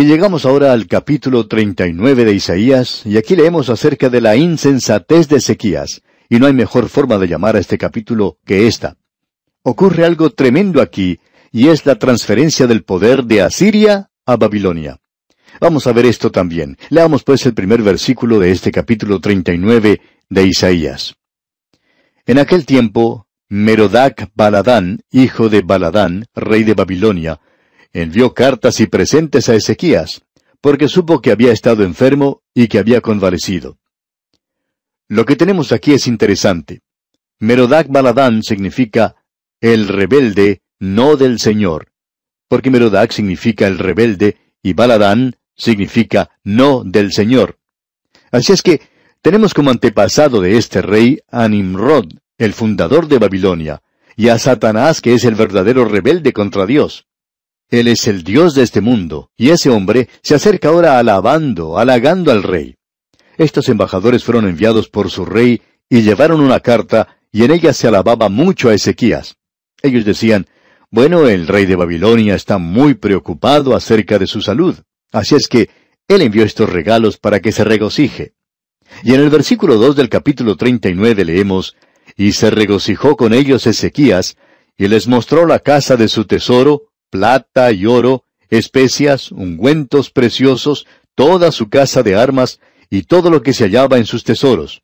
Y llegamos ahora al capítulo 39 de Isaías, y aquí leemos acerca de la insensatez de Ezequías, y no hay mejor forma de llamar a este capítulo que esta. Ocurre algo tremendo aquí, y es la transferencia del poder de Asiria a Babilonia. Vamos a ver esto también. Leamos pues el primer versículo de este capítulo 39 de Isaías. En aquel tiempo, Merodac Baladán, hijo de Baladán, rey de Babilonia, envió cartas y presentes a Ezequías, porque supo que había estado enfermo y que había convalecido. Lo que tenemos aquí es interesante. Merodac Baladán significa el rebelde, no del Señor, porque Merodac significa el rebelde y Baladán significa no del Señor. Así es que tenemos como antepasado de este rey a Nimrod, el fundador de Babilonia, y a Satanás, que es el verdadero rebelde contra Dios. Él es el Dios de este mundo, y ese hombre se acerca ahora alabando, halagando al rey. Estos embajadores fueron enviados por su rey y llevaron una carta, y en ella se alababa mucho a Ezequías. Ellos decían, bueno, el rey de Babilonia está muy preocupado acerca de su salud. Así es que él envió estos regalos para que se regocije. Y en el versículo dos del capítulo treinta y nueve leemos, Y se regocijó con ellos Ezequías, y les mostró la casa de su tesoro, plata y oro, especias, ungüentos preciosos, toda su casa de armas, y todo lo que se hallaba en sus tesoros.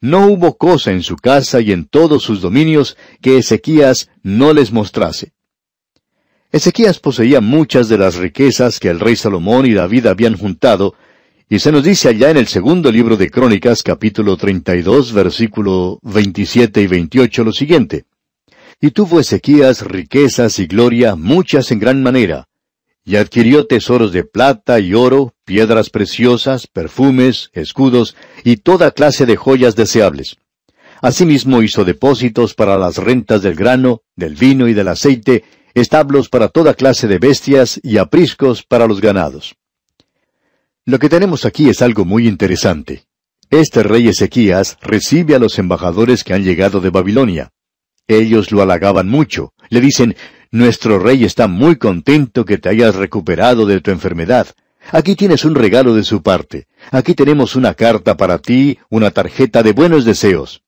No hubo cosa en su casa y en todos sus dominios que Ezequías no les mostrase. Ezequías poseía muchas de las riquezas que el rey Salomón y David habían juntado, y se nos dice allá en el segundo libro de Crónicas, capítulo 32, versículo 27 y 28, lo siguiente. Y tuvo Ezequías riquezas y gloria muchas en gran manera, y adquirió tesoros de plata y oro, piedras preciosas, perfumes, escudos, y toda clase de joyas deseables. Asimismo hizo depósitos para las rentas del grano, del vino y del aceite, establos para toda clase de bestias y apriscos para los ganados. Lo que tenemos aquí es algo muy interesante. Este rey Ezequías recibe a los embajadores que han llegado de Babilonia. Ellos lo halagaban mucho. Le dicen, nuestro rey está muy contento que te hayas recuperado de tu enfermedad. Aquí tienes un regalo de su parte. Aquí tenemos una carta para ti, una tarjeta de buenos deseos.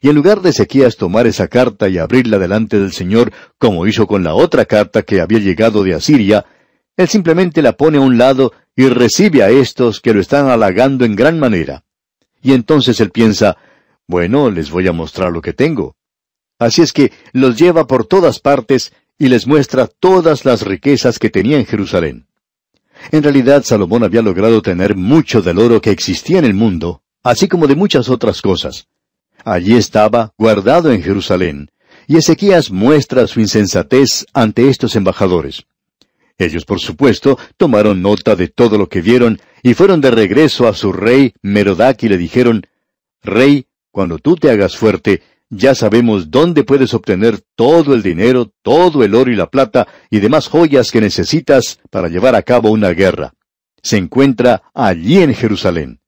Y en lugar de Ezequías tomar esa carta y abrirla delante del Señor, como hizo con la otra carta que había llegado de Asiria, él simplemente la pone a un lado y recibe a estos que lo están halagando en gran manera. Y entonces él piensa, bueno, les voy a mostrar lo que tengo. Así es que los lleva por todas partes y les muestra todas las riquezas que tenía en Jerusalén. En realidad Salomón había logrado tener mucho del oro que existía en el mundo, así como de muchas otras cosas. Allí estaba, guardado en Jerusalén, y Ezequías muestra su insensatez ante estos embajadores. Ellos, por supuesto, tomaron nota de todo lo que vieron y fueron de regreso a su rey Merodac y le dijeron, Rey, cuando tú te hagas fuerte, ya sabemos dónde puedes obtener todo el dinero, todo el oro y la plata y demás joyas que necesitas para llevar a cabo una guerra. Se encuentra allí en Jerusalén.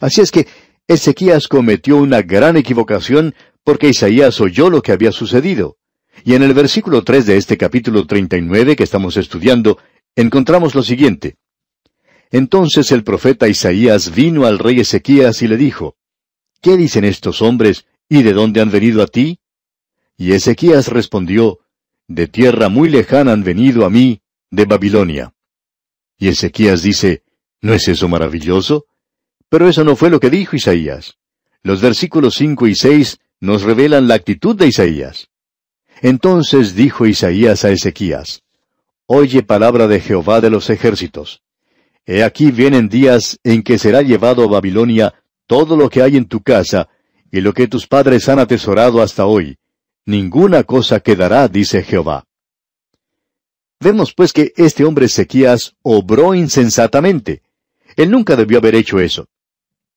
Así es que Ezequías cometió una gran equivocación porque Isaías oyó lo que había sucedido. Y en el versículo tres de este capítulo treinta y nueve que estamos estudiando, encontramos lo siguiente. Entonces el profeta Isaías vino al rey Ezequías y le dijo, ¿Qué dicen estos hombres y de dónde han venido a ti? Y Ezequías respondió, De tierra muy lejana han venido a mí, de Babilonia. Y Ezequías dice, ¿No es eso maravilloso? Pero eso no fue lo que dijo Isaías. Los versículos cinco y seis nos revelan la actitud de Isaías. Entonces dijo Isaías a Ezequías, Oye palabra de Jehová de los ejércitos. He aquí vienen días en que será llevado a Babilonia todo lo que hay en tu casa, y lo que tus padres han atesorado hasta hoy. Ninguna cosa quedará, dice Jehová. Vemos pues que este hombre Ezequías obró insensatamente. Él nunca debió haber hecho eso.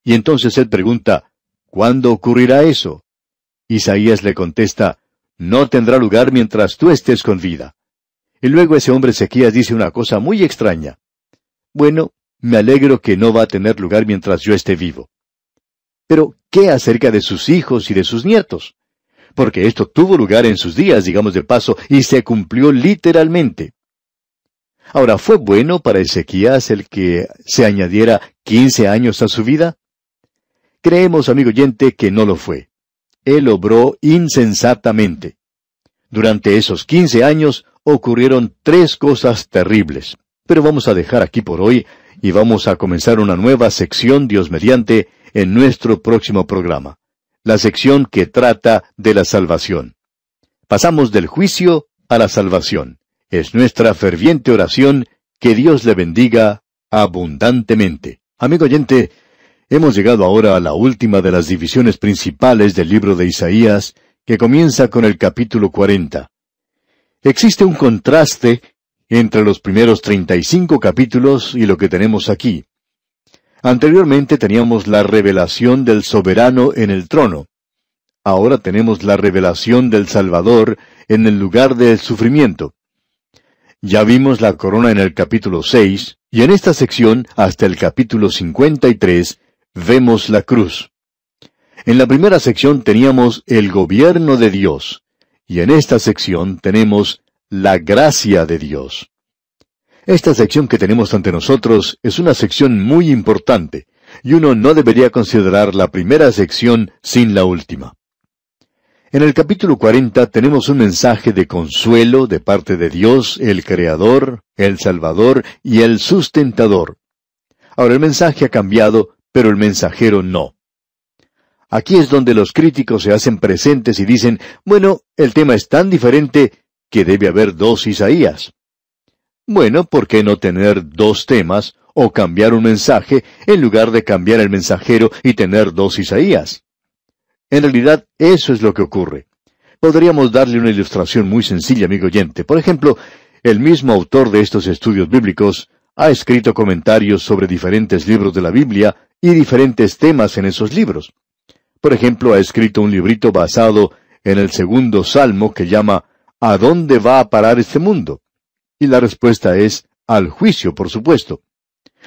Y entonces él pregunta, ¿cuándo ocurrirá eso? Isaías le contesta, no tendrá lugar mientras tú estés con vida. Y luego ese hombre Ezequías dice una cosa muy extraña. Bueno, me alegro que no va a tener lugar mientras yo esté vivo. Pero, ¿qué acerca de sus hijos y de sus nietos? Porque esto tuvo lugar en sus días, digamos de paso, y se cumplió literalmente. Ahora, ¿fue bueno para Ezequías el que se añadiera quince años a su vida? Creemos, amigo oyente, que no lo fue. Él obró insensatamente. Durante esos quince años ocurrieron tres cosas terribles. Pero vamos a dejar aquí por hoy y vamos a comenzar una nueva sección, Dios mediante, en nuestro próximo programa. La sección que trata de la salvación. Pasamos del juicio a la salvación. Es nuestra ferviente oración que Dios le bendiga abundantemente. Amigo oyente, hemos llegado ahora a la última de las divisiones principales del libro de Isaías, que comienza con el capítulo 40. Existe un contraste entre los primeros 35 capítulos y lo que tenemos aquí. Anteriormente teníamos la revelación del soberano en el trono. Ahora tenemos la revelación del Salvador en el lugar del sufrimiento. Ya vimos la corona en el capítulo 6, y en esta sección, hasta el capítulo 53, vemos la cruz. En la primera sección teníamos el gobierno de Dios, y en esta sección tenemos la gracia de Dios. Esta sección que tenemos ante nosotros es una sección muy importante, y uno no debería considerar la primera sección sin la última. En el capítulo 40 tenemos un mensaje de consuelo de parte de Dios, el Creador, el Salvador y el Sustentador. Ahora el mensaje ha cambiado, pero el mensajero no. Aquí es donde los críticos se hacen presentes y dicen, bueno, el tema es tan diferente que debe haber dos Isaías. Bueno, ¿por qué no tener dos temas o cambiar un mensaje en lugar de cambiar el mensajero y tener dos Isaías? En realidad, eso es lo que ocurre. Podríamos darle una ilustración muy sencilla, amigo oyente. Por ejemplo, el mismo autor de estos estudios bíblicos ha escrito comentarios sobre diferentes libros de la Biblia y diferentes temas en esos libros. Por ejemplo, ha escrito un librito basado en el segundo salmo que llama ¿A dónde va a parar este mundo? Y la respuesta es al juicio, por supuesto.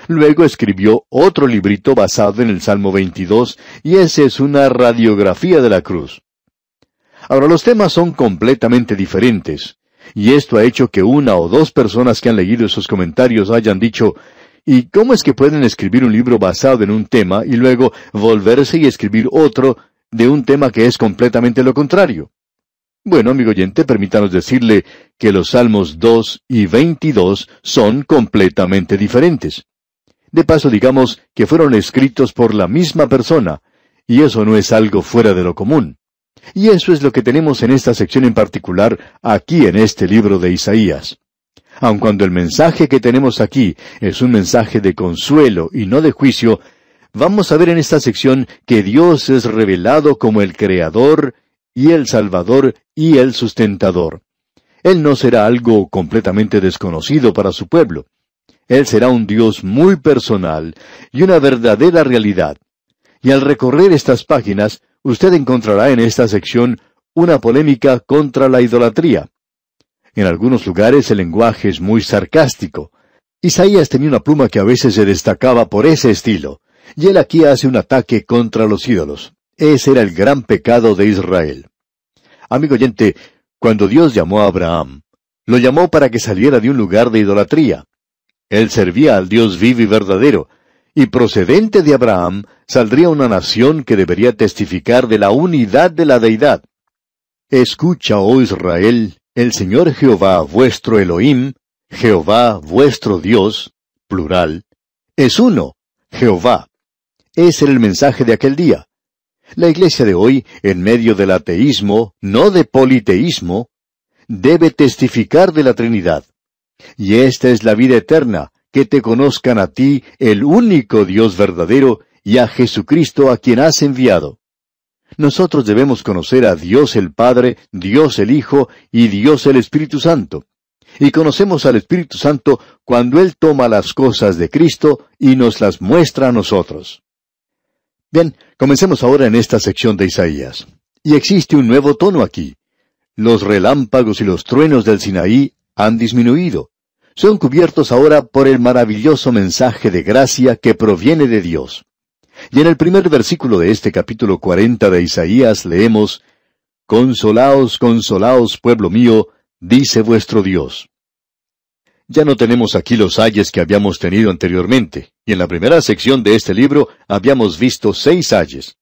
Luego escribió otro librito basado en el Salmo 22, y ese es una radiografía de la cruz. Ahora los temas son completamente diferentes, y esto ha hecho que una o dos personas que han leído esos comentarios hayan dicho, ¿y cómo es que pueden escribir un libro basado en un tema y luego volverse y escribir otro de un tema que es completamente lo contrario? Bueno, amigo oyente, permítanos decirle que los Salmos 2 y 22 son completamente diferentes. De paso, digamos que fueron escritos por la misma persona, y eso no es algo fuera de lo común. Y eso es lo que tenemos en esta sección en particular, aquí en este libro de Isaías. Aun cuando el mensaje que tenemos aquí es un mensaje de consuelo y no de juicio, vamos a ver en esta sección que Dios es revelado como el Creador y el Salvador y el Sustentador. Él no será algo completamente desconocido para su pueblo. Él será un Dios muy personal y una verdadera realidad. Y al recorrer estas páginas, usted encontrará en esta sección una polémica contra la idolatría. En algunos lugares el lenguaje es muy sarcástico. Isaías tenía una pluma que a veces se destacaba por ese estilo, y él aquí hace un ataque contra los ídolos. Ese era el gran pecado de Israel. Amigo oyente, cuando Dios llamó a Abraham, lo llamó para que saliera de un lugar de idolatría. Él servía al Dios vivo y verdadero, y procedente de Abraham saldría una nación que debería testificar de la unidad de la deidad. Escucha, oh Israel, el Señor Jehová vuestro Elohim, Jehová vuestro Dios, plural, es uno, Jehová. Ese era el mensaje de aquel día. La iglesia de hoy, en medio del ateísmo, no de politeísmo, debe testificar de la Trinidad. Y esta es la vida eterna, que te conozcan a ti, el único Dios verdadero, y a Jesucristo a quien has enviado. Nosotros debemos conocer a Dios el Padre, Dios el Hijo y Dios el Espíritu Santo. Y conocemos al Espíritu Santo cuando Él toma las cosas de Cristo y nos las muestra a nosotros. Bien, comencemos ahora en esta sección de Isaías. Y existe un nuevo tono aquí. Los relámpagos y los truenos del Sinaí han disminuido. Son cubiertos ahora por el maravilloso mensaje de gracia que proviene de Dios. Y en el primer versículo de este capítulo cuarenta de Isaías leemos, Consolaos, consolaos, pueblo mío, dice vuestro Dios. Ya no tenemos aquí los ayes que habíamos tenido anteriormente, y en la primera sección de este libro habíamos visto seis ayes.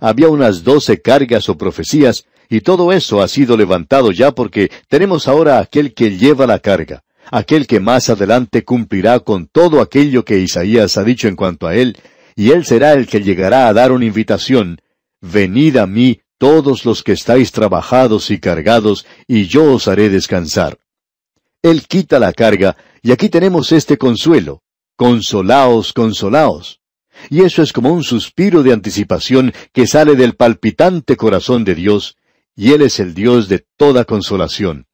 Había unas doce cargas o profecías, y todo eso ha sido levantado ya porque tenemos ahora aquel que lleva la carga, aquel que más adelante cumplirá con todo aquello que Isaías ha dicho en cuanto a él, y él será el que llegará a dar una invitación, Venid a mí todos los que estáis trabajados y cargados, y yo os haré descansar. Él quita la carga, y aquí tenemos este consuelo. Consolaos, consolaos. Y eso es como un suspiro de anticipación que sale del palpitante corazón de Dios, y Él es el Dios de toda consolación.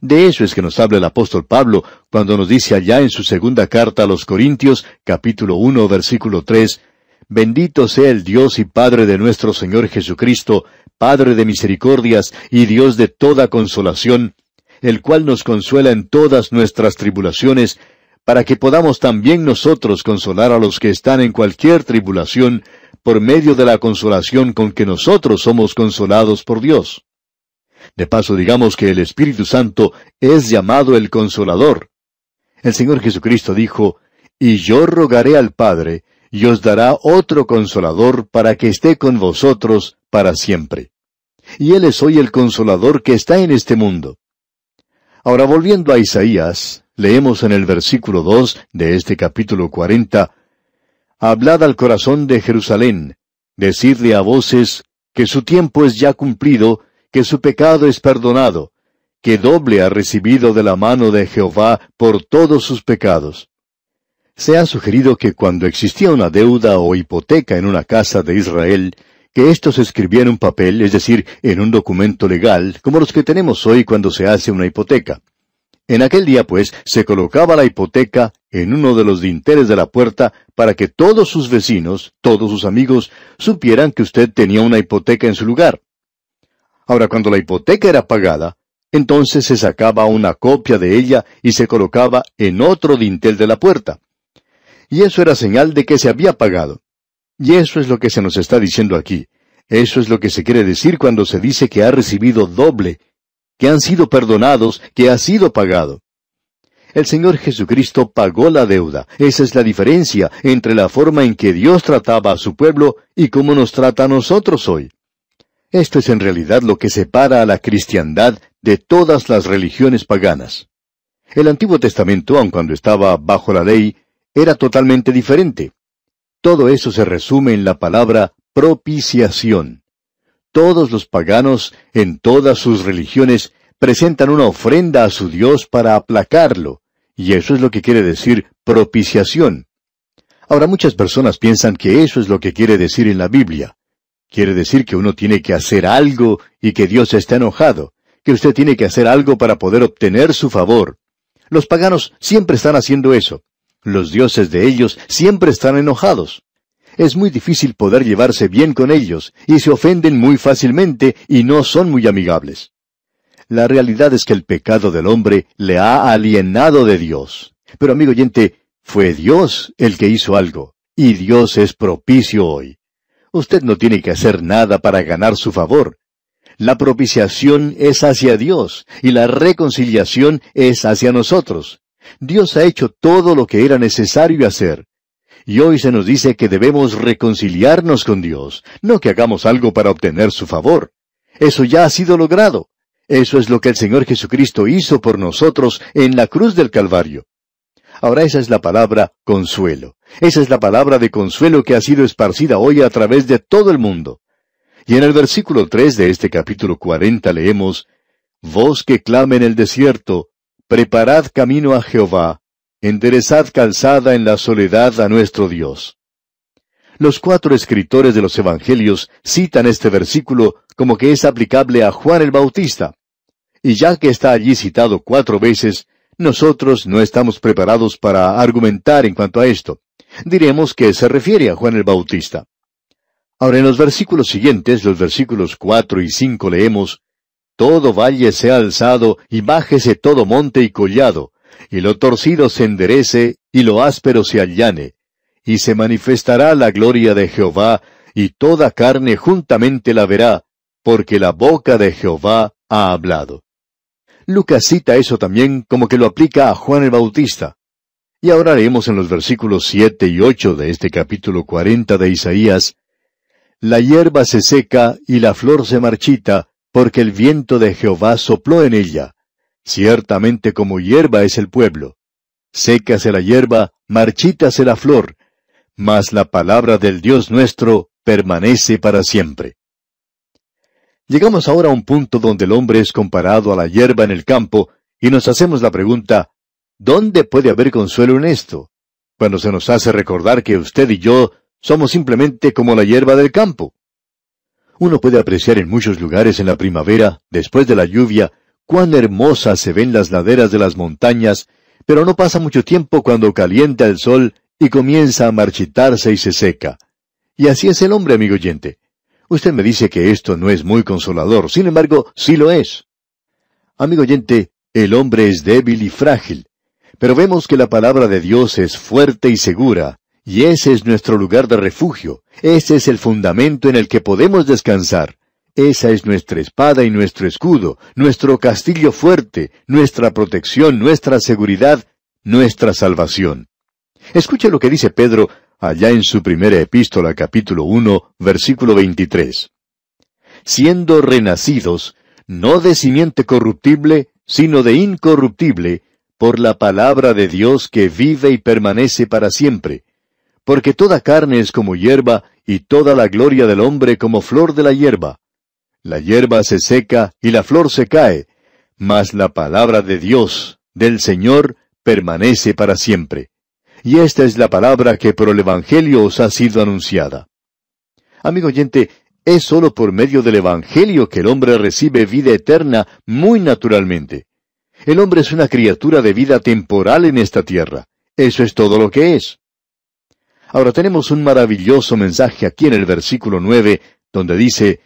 De eso es que nos habla el apóstol Pablo cuando nos dice allá en su segunda carta a los Corintios, capítulo uno, versículo tres, Bendito sea el Dios y Padre de nuestro Señor Jesucristo, Padre de misericordias y Dios de toda consolación, el cual nos consuela en todas nuestras tribulaciones, para que podamos también nosotros consolar a los que están en cualquier tribulación, por medio de la consolación con que nosotros somos consolados por Dios. De paso, digamos que el Espíritu Santo es llamado el Consolador. El Señor Jesucristo dijo, Y yo rogaré al Padre, y os dará otro Consolador para que esté con vosotros para siempre. Y Él es hoy el Consolador que está en este mundo. Ahora volviendo a Isaías, leemos en el versículo dos de este capítulo cuarenta, Hablad al corazón de Jerusalén, decidle a voces que su tiempo es ya cumplido, que su pecado es perdonado, que doble ha recibido de la mano de Jehová por todos sus pecados. Se ha sugerido que cuando existía una deuda o hipoteca en una casa de Israel, que esto se escribía en un papel, es decir, en un documento legal, como los que tenemos hoy cuando se hace una hipoteca. En aquel día, pues, se colocaba la hipoteca en uno de los dinteles de la puerta para que todos sus vecinos, todos sus amigos, supieran que usted tenía una hipoteca en su lugar. Ahora, cuando la hipoteca era pagada, entonces se sacaba una copia de ella y se colocaba en otro dintel de la puerta. Y eso era señal de que se había pagado. Y eso es lo que se nos está diciendo aquí. Eso es lo que se quiere decir cuando se dice que ha recibido doble, que han sido perdonados, que ha sido pagado. El Señor Jesucristo pagó la deuda. Esa es la diferencia entre la forma en que Dios trataba a su pueblo y cómo nos trata a nosotros hoy. Esto es en realidad lo que separa a la cristiandad de todas las religiones paganas. El Antiguo Testamento, aun cuando estaba bajo la ley, era totalmente diferente. Todo eso se resume en la palabra propiciación. Todos los paganos, en todas sus religiones, presentan una ofrenda a su Dios para aplacarlo, y eso es lo que quiere decir propiciación. Ahora muchas personas piensan que eso es lo que quiere decir en la Biblia. Quiere decir que uno tiene que hacer algo y que Dios está enojado, que usted tiene que hacer algo para poder obtener su favor. Los paganos siempre están haciendo eso. Los dioses de ellos siempre están enojados. Es muy difícil poder llevarse bien con ellos, y se ofenden muy fácilmente y no son muy amigables. La realidad es que el pecado del hombre le ha alienado de Dios. Pero amigo oyente, fue Dios el que hizo algo, y Dios es propicio hoy. Usted no tiene que hacer nada para ganar su favor. La propiciación es hacia Dios, y la reconciliación es hacia nosotros. Dios ha hecho todo lo que era necesario hacer. Y hoy se nos dice que debemos reconciliarnos con Dios, no que hagamos algo para obtener su favor. Eso ya ha sido logrado. Eso es lo que el Señor Jesucristo hizo por nosotros en la cruz del Calvario. Ahora esa es la palabra consuelo. Esa es la palabra de consuelo que ha sido esparcida hoy a través de todo el mundo. Y en el versículo tres de este capítulo cuarenta leemos, Voz que clame en el desierto, Preparad camino a Jehová, enderezad calzada en la soledad a nuestro Dios. Los cuatro escritores de los Evangelios citan este versículo como que es aplicable a Juan el Bautista. Y ya que está allí citado cuatro veces, nosotros no estamos preparados para argumentar en cuanto a esto. Diremos que se refiere a Juan el Bautista. Ahora en los versículos siguientes, los versículos cuatro y cinco leemos, todo valle sea alzado, y bájese todo monte y collado, y lo torcido se enderece, y lo áspero se allane, y se manifestará la gloria de Jehová, y toda carne juntamente la verá, porque la boca de Jehová ha hablado. Lucas cita eso también como que lo aplica a Juan el Bautista. Y ahora leemos en los versículos siete y ocho de este capítulo cuarenta de Isaías, La hierba se seca y la flor se marchita, porque el viento de Jehová sopló en ella. Ciertamente como hierba es el pueblo. Sécase la hierba, marchítase la flor, mas la palabra del Dios nuestro permanece para siempre. Llegamos ahora a un punto donde el hombre es comparado a la hierba en el campo y nos hacemos la pregunta, ¿dónde puede haber consuelo en esto? Cuando se nos hace recordar que usted y yo somos simplemente como la hierba del campo. Uno puede apreciar en muchos lugares en la primavera, después de la lluvia, cuán hermosas se ven las laderas de las montañas, pero no pasa mucho tiempo cuando calienta el sol y comienza a marchitarse y se seca. Y así es el hombre, amigo oyente. Usted me dice que esto no es muy consolador, sin embargo, sí lo es. Amigo oyente, el hombre es débil y frágil, pero vemos que la palabra de Dios es fuerte y segura, y ese es nuestro lugar de refugio, ese es el fundamento en el que podemos descansar. Esa es nuestra espada y nuestro escudo, nuestro castillo fuerte, nuestra protección, nuestra seguridad, nuestra salvación. Escuche lo que dice Pedro allá en su primera epístola capítulo 1 versículo 23. Siendo renacidos, no de simiente corruptible, sino de incorruptible, por la palabra de Dios que vive y permanece para siempre. Porque toda carne es como hierba, y toda la gloria del hombre como flor de la hierba. La hierba se seca y la flor se cae, mas la palabra de Dios, del Señor, permanece para siempre y esta es la palabra que por el Evangelio os ha sido anunciada. Amigo oyente, es sólo por medio del Evangelio que el hombre recibe vida eterna muy naturalmente. El hombre es una criatura de vida temporal en esta tierra. Eso es todo lo que es. Ahora tenemos un maravilloso mensaje aquí en el versículo nueve, donde dice,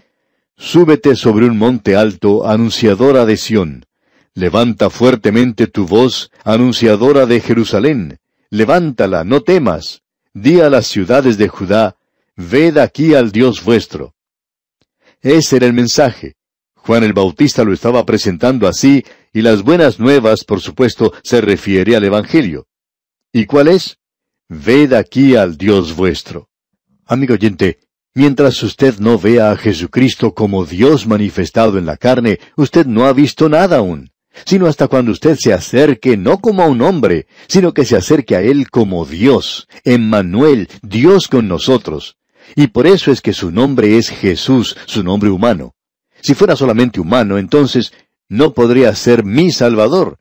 Súbete sobre un monte alto, anunciadora de Sión. Levanta fuertemente tu voz, anunciadora de Jerusalén levántala, no temas, di a las ciudades de Judá, ved aquí al Dios vuestro. Ese era el mensaje. Juan el Bautista lo estaba presentando así, y las buenas nuevas, por supuesto, se refiere al Evangelio. ¿Y cuál es? Ved aquí al Dios vuestro. Amigo oyente, mientras usted no vea a Jesucristo como Dios manifestado en la carne, usted no ha visto nada aún sino hasta cuando usted se acerque no como a un hombre, sino que se acerque a Él como Dios, Emmanuel, Dios con nosotros. Y por eso es que su nombre es Jesús, su nombre humano. Si fuera solamente humano, entonces no podría ser mi Salvador.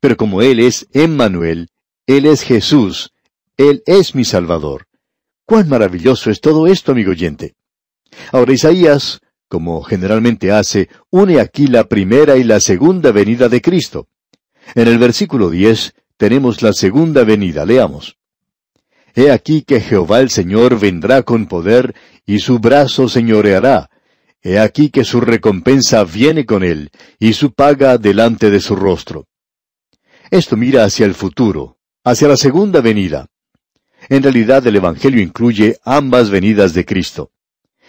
Pero como Él es Emmanuel, Él es Jesús, Él es mi Salvador. Cuán maravilloso es todo esto, amigo oyente. Ahora Isaías como generalmente hace, une aquí la primera y la segunda venida de Cristo. En el versículo 10 tenemos la segunda venida, leamos. He aquí que Jehová el Señor vendrá con poder, y su brazo señoreará. He aquí que su recompensa viene con él, y su paga delante de su rostro. Esto mira hacia el futuro, hacia la segunda venida. En realidad el Evangelio incluye ambas venidas de Cristo.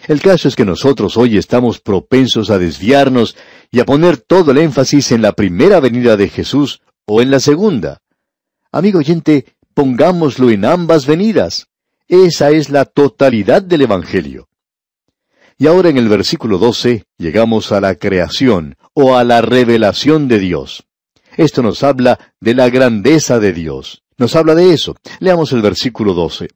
El caso es que nosotros hoy estamos propensos a desviarnos y a poner todo el énfasis en la primera venida de Jesús o en la segunda. Amigo oyente, pongámoslo en ambas venidas. Esa es la totalidad del Evangelio. Y ahora en el versículo 12 llegamos a la creación o a la revelación de Dios. Esto nos habla de la grandeza de Dios. Nos habla de eso. Leamos el versículo 12.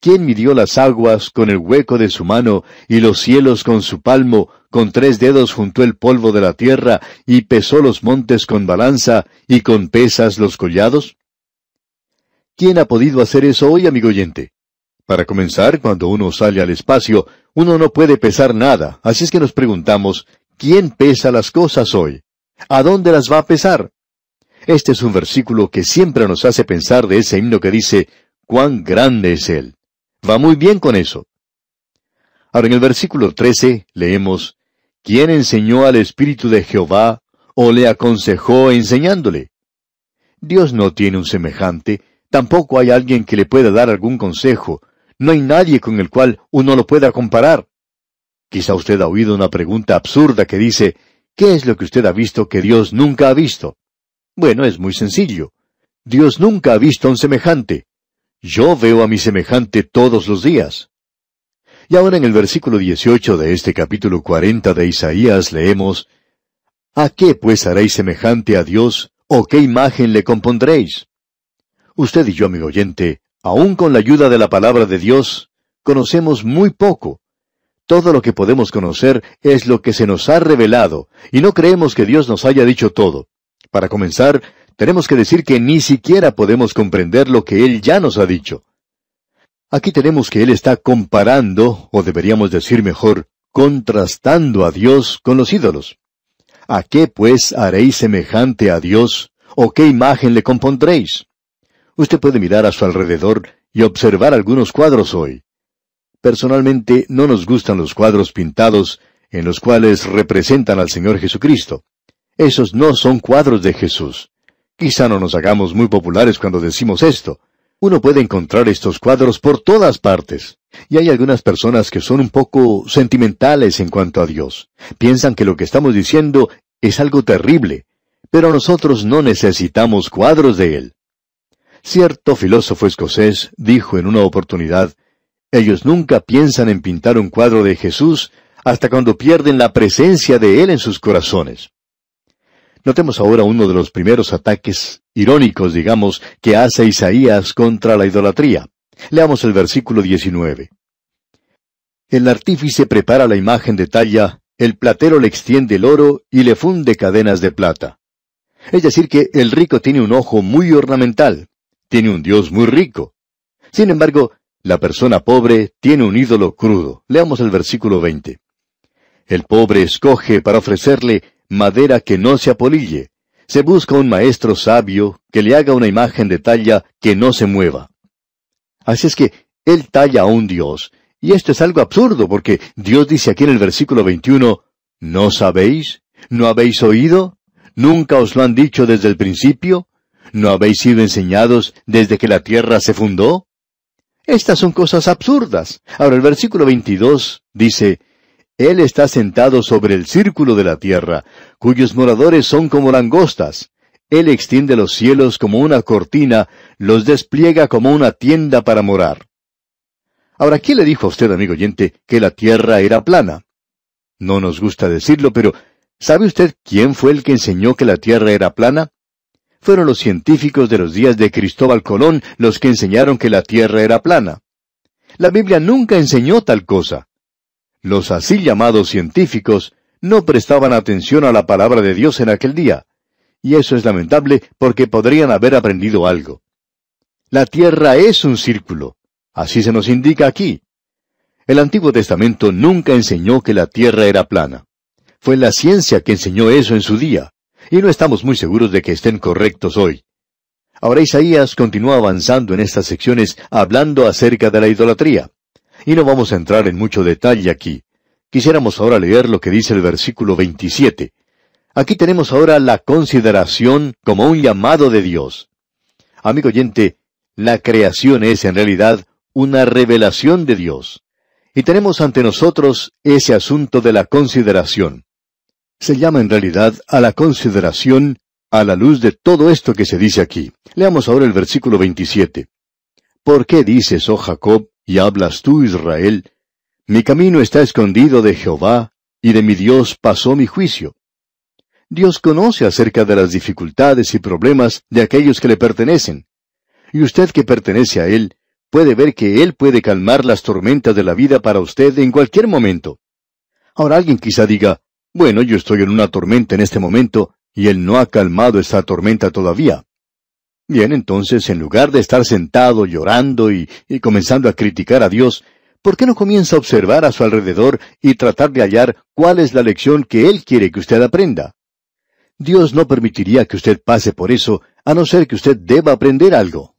¿Quién midió las aguas con el hueco de su mano y los cielos con su palmo, con tres dedos juntó el polvo de la tierra y pesó los montes con balanza y con pesas los collados? ¿Quién ha podido hacer eso hoy, amigo oyente? Para comenzar, cuando uno sale al espacio, uno no puede pesar nada, así es que nos preguntamos, ¿quién pesa las cosas hoy? ¿A dónde las va a pesar? Este es un versículo que siempre nos hace pensar de ese himno que dice, cuán grande es Él. Va muy bien con eso. Ahora en el versículo 13 leemos, ¿quién enseñó al Espíritu de Jehová o le aconsejó enseñándole? Dios no tiene un semejante, tampoco hay alguien que le pueda dar algún consejo, no hay nadie con el cual uno lo pueda comparar. Quizá usted ha oído una pregunta absurda que dice, ¿Qué es lo que usted ha visto que Dios nunca ha visto? Bueno, es muy sencillo. Dios nunca ha visto a un semejante. Yo veo a mi semejante todos los días. Y ahora en el versículo 18 de este capítulo 40 de Isaías leemos, ¿A qué pues haréis semejante a Dios, o qué imagen le compondréis? Usted y yo, amigo oyente, aun con la ayuda de la palabra de Dios, conocemos muy poco. Todo lo que podemos conocer es lo que se nos ha revelado, y no creemos que Dios nos haya dicho todo. Para comenzar, tenemos que decir que ni siquiera podemos comprender lo que Él ya nos ha dicho. Aquí tenemos que Él está comparando, o deberíamos decir mejor, contrastando a Dios con los ídolos. ¿A qué pues haréis semejante a Dios, o qué imagen le compondréis? Usted puede mirar a su alrededor y observar algunos cuadros hoy. Personalmente no nos gustan los cuadros pintados en los cuales representan al Señor Jesucristo. Esos no son cuadros de Jesús. Quizá no nos hagamos muy populares cuando decimos esto. Uno puede encontrar estos cuadros por todas partes. Y hay algunas personas que son un poco sentimentales en cuanto a Dios. Piensan que lo que estamos diciendo es algo terrible. Pero nosotros no necesitamos cuadros de Él. Cierto filósofo escocés dijo en una oportunidad, ellos nunca piensan en pintar un cuadro de Jesús hasta cuando pierden la presencia de Él en sus corazones. Notemos ahora uno de los primeros ataques irónicos, digamos, que hace Isaías contra la idolatría. Leamos el versículo 19. El artífice prepara la imagen de talla, el platero le extiende el oro y le funde cadenas de plata. Es decir, que el rico tiene un ojo muy ornamental, tiene un Dios muy rico. Sin embargo, la persona pobre tiene un ídolo crudo. Leamos el versículo 20. El pobre escoge para ofrecerle madera que no se apolille. Se busca un maestro sabio que le haga una imagen de talla que no se mueva. Así es que él talla a un Dios. Y esto es algo absurdo porque Dios dice aquí en el versículo 21, ¿no sabéis? ¿No habéis oído? ¿Nunca os lo han dicho desde el principio? ¿No habéis sido enseñados desde que la tierra se fundó? Estas son cosas absurdas. Ahora el versículo 22 dice, él está sentado sobre el círculo de la tierra, cuyos moradores son como langostas. Él extiende los cielos como una cortina, los despliega como una tienda para morar. Ahora, ¿quién le dijo a usted, amigo oyente, que la tierra era plana? No nos gusta decirlo, pero ¿sabe usted quién fue el que enseñó que la tierra era plana? Fueron los científicos de los días de Cristóbal Colón los que enseñaron que la tierra era plana. La Biblia nunca enseñó tal cosa. Los así llamados científicos no prestaban atención a la palabra de Dios en aquel día, y eso es lamentable porque podrían haber aprendido algo. La tierra es un círculo, así se nos indica aquí. El Antiguo Testamento nunca enseñó que la tierra era plana. Fue la ciencia que enseñó eso en su día, y no estamos muy seguros de que estén correctos hoy. Ahora Isaías continúa avanzando en estas secciones hablando acerca de la idolatría. Y no vamos a entrar en mucho detalle aquí. Quisiéramos ahora leer lo que dice el versículo 27. Aquí tenemos ahora la consideración como un llamado de Dios. Amigo oyente, la creación es en realidad una revelación de Dios. Y tenemos ante nosotros ese asunto de la consideración. Se llama en realidad a la consideración a la luz de todo esto que se dice aquí. Leamos ahora el versículo 27. ¿Por qué dices, oh Jacob, y hablas tú, Israel, mi camino está escondido de Jehová, y de mi Dios pasó mi juicio. Dios conoce acerca de las dificultades y problemas de aquellos que le pertenecen. Y usted que pertenece a Él, puede ver que Él puede calmar las tormentas de la vida para usted en cualquier momento. Ahora alguien quizá diga, bueno, yo estoy en una tormenta en este momento, y Él no ha calmado esta tormenta todavía. Bien, entonces, en lugar de estar sentado llorando y, comenzando a criticar a Dios, ¿por qué no comienza a observar a su alrededor y tratar de hallar cuál es la lección que Él quiere que usted aprenda? Dios no permitiría que usted pase por eso, a no ser que usted deba aprender algo.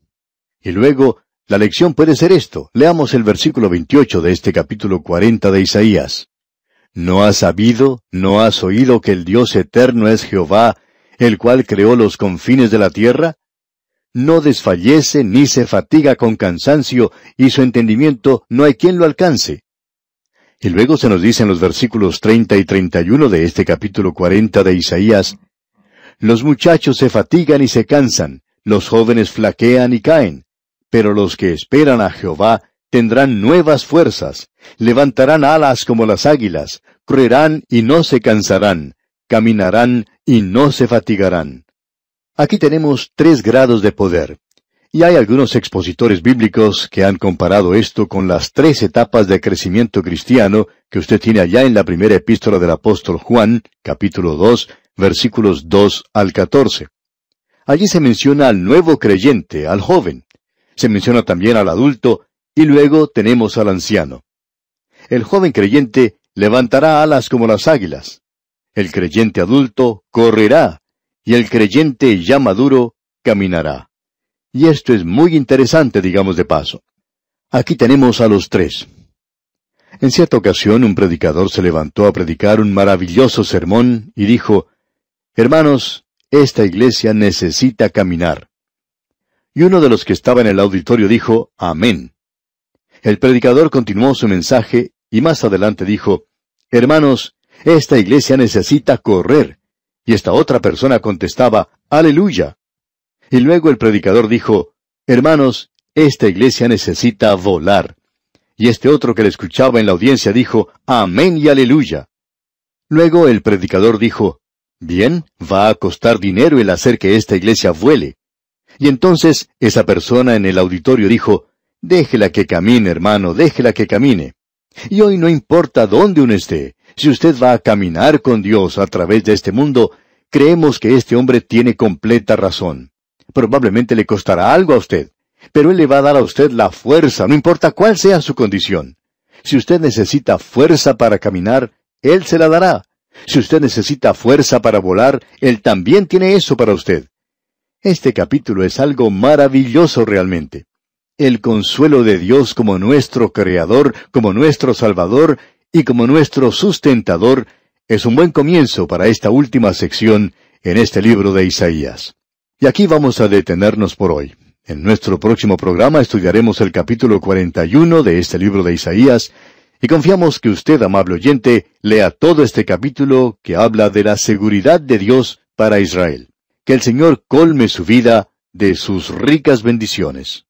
Y luego, la lección puede ser esto. Leamos el versículo 28 de este capítulo 40 de Isaías. ¿No has sabido, no has oído que el Dios eterno es Jehová, el cual creó los confines de la tierra? No desfallece ni se fatiga con cansancio, y su entendimiento no hay quien lo alcance. Y luego se nos dice en los versículos 30 y 31 de este capítulo 40 de Isaías, Los muchachos se fatigan y se cansan, los jóvenes flaquean y caen, pero los que esperan a Jehová tendrán nuevas fuerzas, levantarán alas como las águilas, correrán y no se cansarán, caminarán y no se fatigarán. Aquí tenemos tres grados de poder. Y hay algunos expositores bíblicos que han comparado esto con las tres etapas de crecimiento cristiano que usted tiene allá en la primera epístola del apóstol Juan, capítulo 2, versículos 2 al 14. Allí se menciona al nuevo creyente, al joven. Se menciona también al adulto y luego tenemos al anciano. El joven creyente levantará alas como las águilas. El creyente adulto correrá y el creyente ya maduro caminará. Y esto es muy interesante, digamos de paso. Aquí tenemos a los tres. En cierta ocasión un predicador se levantó a predicar un maravilloso sermón y dijo, Hermanos, esta iglesia necesita caminar. Y uno de los que estaba en el auditorio dijo, Amén. El predicador continuó su mensaje y más adelante dijo, Hermanos, esta iglesia necesita correr. Y esta otra persona contestaba, Aleluya. Y luego el predicador dijo, Hermanos, esta iglesia necesita volar. Y este otro que le escuchaba en la audiencia dijo, Amén y aleluya. Luego el predicador dijo, Bien, va a costar dinero el hacer que esta iglesia vuele. Y entonces esa persona en el auditorio dijo, Déjela que camine, hermano, déjela que camine. Y hoy no importa dónde uno esté, si usted va a caminar con Dios a través de este mundo, creemos que este hombre tiene completa razón. Probablemente le costará algo a usted, pero Él le va a dar a usted la fuerza, no importa cuál sea su condición. Si usted necesita fuerza para caminar, Él se la dará. Si usted necesita fuerza para volar, Él también tiene eso para usted. Este capítulo es algo maravilloso realmente. El consuelo de Dios como nuestro Creador, como nuestro Salvador y como nuestro sustentador es un buen comienzo para esta última sección en este libro de Isaías. Y aquí vamos a detenernos por hoy. En nuestro próximo programa estudiaremos el capítulo 41 de este libro de Isaías y confiamos que usted, amable oyente, lea todo este capítulo que habla de la seguridad de Dios para Israel. Que el Señor colme su vida de sus ricas bendiciones.